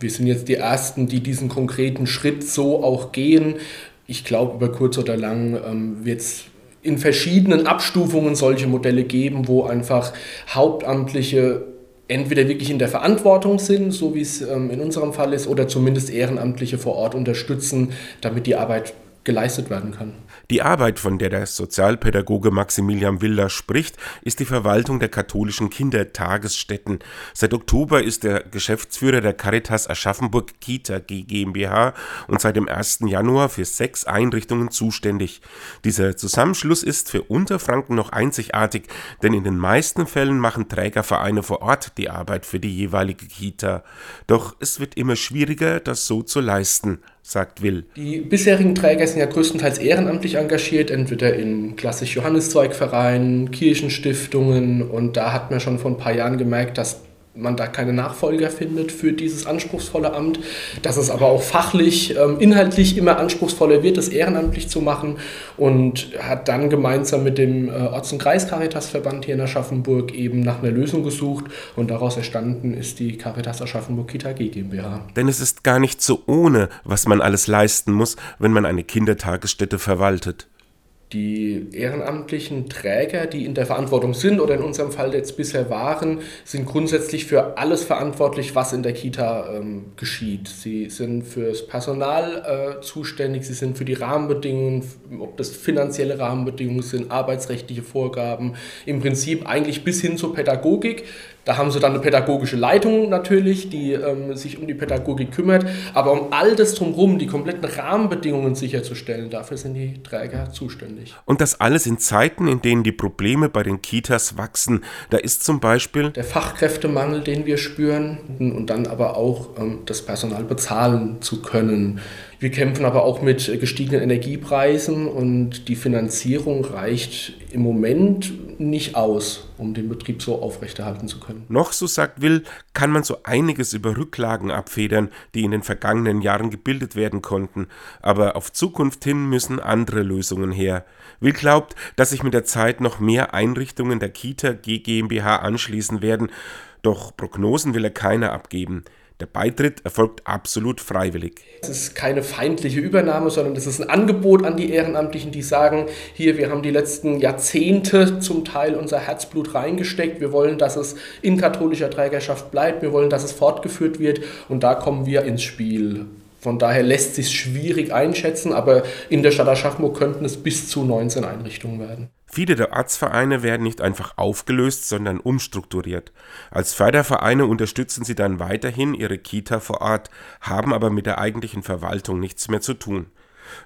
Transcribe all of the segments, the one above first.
Wir sind jetzt die Ersten, die diesen konkreten Schritt so auch gehen. Ich glaube, über kurz oder lang ähm, wird es in verschiedenen Abstufungen solche Modelle geben, wo einfach Hauptamtliche entweder wirklich in der Verantwortung sind, so wie es ähm, in unserem Fall ist, oder zumindest Ehrenamtliche vor Ort unterstützen, damit die Arbeit geleistet werden kann. Die Arbeit, von der der Sozialpädagoge Maximilian Willer spricht, ist die Verwaltung der katholischen Kindertagesstätten. Seit Oktober ist er Geschäftsführer der Caritas Aschaffenburg Kita GmbH und seit dem 1. Januar für sechs Einrichtungen zuständig. Dieser Zusammenschluss ist für Unterfranken noch einzigartig, denn in den meisten Fällen machen Trägervereine vor Ort die Arbeit für die jeweilige Kita. Doch es wird immer schwieriger, das so zu leisten sagt Will. Die bisherigen Träger sind ja größtenteils ehrenamtlich engagiert, entweder in klassisch Johanneszweigvereinen, Kirchenstiftungen und da hat man schon vor ein paar Jahren gemerkt, dass man da keine Nachfolger findet für dieses anspruchsvolle Amt, dass es aber auch fachlich, ähm, inhaltlich immer anspruchsvoller wird, das ehrenamtlich zu machen. Und hat dann gemeinsam mit dem äh, Orts- und Kreis-Caritas-Verband hier in Aschaffenburg eben nach einer Lösung gesucht. Und daraus entstanden ist die Caritas Aschaffenburg Kita G GmbH. Denn es ist gar nicht so ohne, was man alles leisten muss, wenn man eine Kindertagesstätte verwaltet die ehrenamtlichen Träger, die in der Verantwortung sind oder in unserem Fall jetzt bisher waren, sind grundsätzlich für alles verantwortlich, was in der Kita ähm, geschieht. Sie sind fürs Personal äh, zuständig, sie sind für die Rahmenbedingungen, ob das finanzielle Rahmenbedingungen sind, arbeitsrechtliche Vorgaben, im Prinzip eigentlich bis hin zur Pädagogik. Da haben sie dann eine pädagogische Leitung natürlich, die ähm, sich um die Pädagogik kümmert. Aber um all das drumherum, die kompletten Rahmenbedingungen sicherzustellen, dafür sind die Träger zuständig. Und das alles in Zeiten, in denen die Probleme bei den Kitas wachsen. Da ist zum Beispiel der Fachkräftemangel, den wir spüren, und dann aber auch ähm, das Personal bezahlen zu können. Wir kämpfen aber auch mit gestiegenen Energiepreisen und die Finanzierung reicht im Moment nicht aus, um den Betrieb so aufrechterhalten zu können. Noch, so sagt Will, kann man so einiges über Rücklagen abfedern, die in den vergangenen Jahren gebildet werden konnten. Aber auf Zukunft hin müssen andere Lösungen her. Will glaubt, dass sich mit der Zeit noch mehr Einrichtungen der Kita GmbH anschließen werden, doch Prognosen will er keine abgeben. Der Beitritt erfolgt absolut freiwillig. Es ist keine feindliche Übernahme, sondern es ist ein Angebot an die Ehrenamtlichen, die sagen, hier, wir haben die letzten Jahrzehnte zum Teil unser Herzblut reingesteckt. Wir wollen, dass es in katholischer Trägerschaft bleibt. Wir wollen, dass es fortgeführt wird. Und da kommen wir ins Spiel. Von daher lässt sich schwierig einschätzen, aber in der Stadt Aschaffenburg könnten es bis zu 19 Einrichtungen werden. Viele der Ortsvereine werden nicht einfach aufgelöst, sondern umstrukturiert. Als Fördervereine unterstützen sie dann weiterhin ihre Kita vor Ort, haben aber mit der eigentlichen Verwaltung nichts mehr zu tun.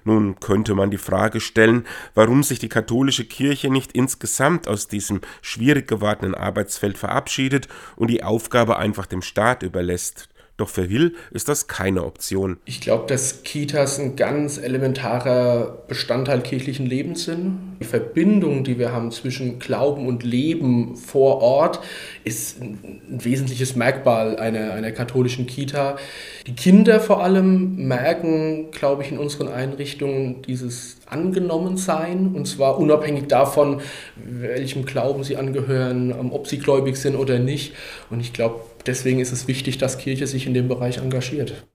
Nun könnte man die Frage stellen, warum sich die katholische Kirche nicht insgesamt aus diesem schwierig gewordenen Arbeitsfeld verabschiedet und die Aufgabe einfach dem Staat überlässt. Doch für Hill ist das keine Option. Ich glaube, dass Kitas ein ganz elementarer Bestandteil kirchlichen Lebens sind. Die Verbindung, die wir haben zwischen Glauben und Leben vor Ort, ist ein wesentliches Merkmal einer, einer katholischen Kita. Die Kinder vor allem merken, glaube ich, in unseren Einrichtungen dieses Angenommensein und zwar unabhängig davon, welchem Glauben sie angehören, ob sie gläubig sind oder nicht. Und ich glaube, deswegen ist es wichtig, dass Kirche sich in dem Bereich engagiert.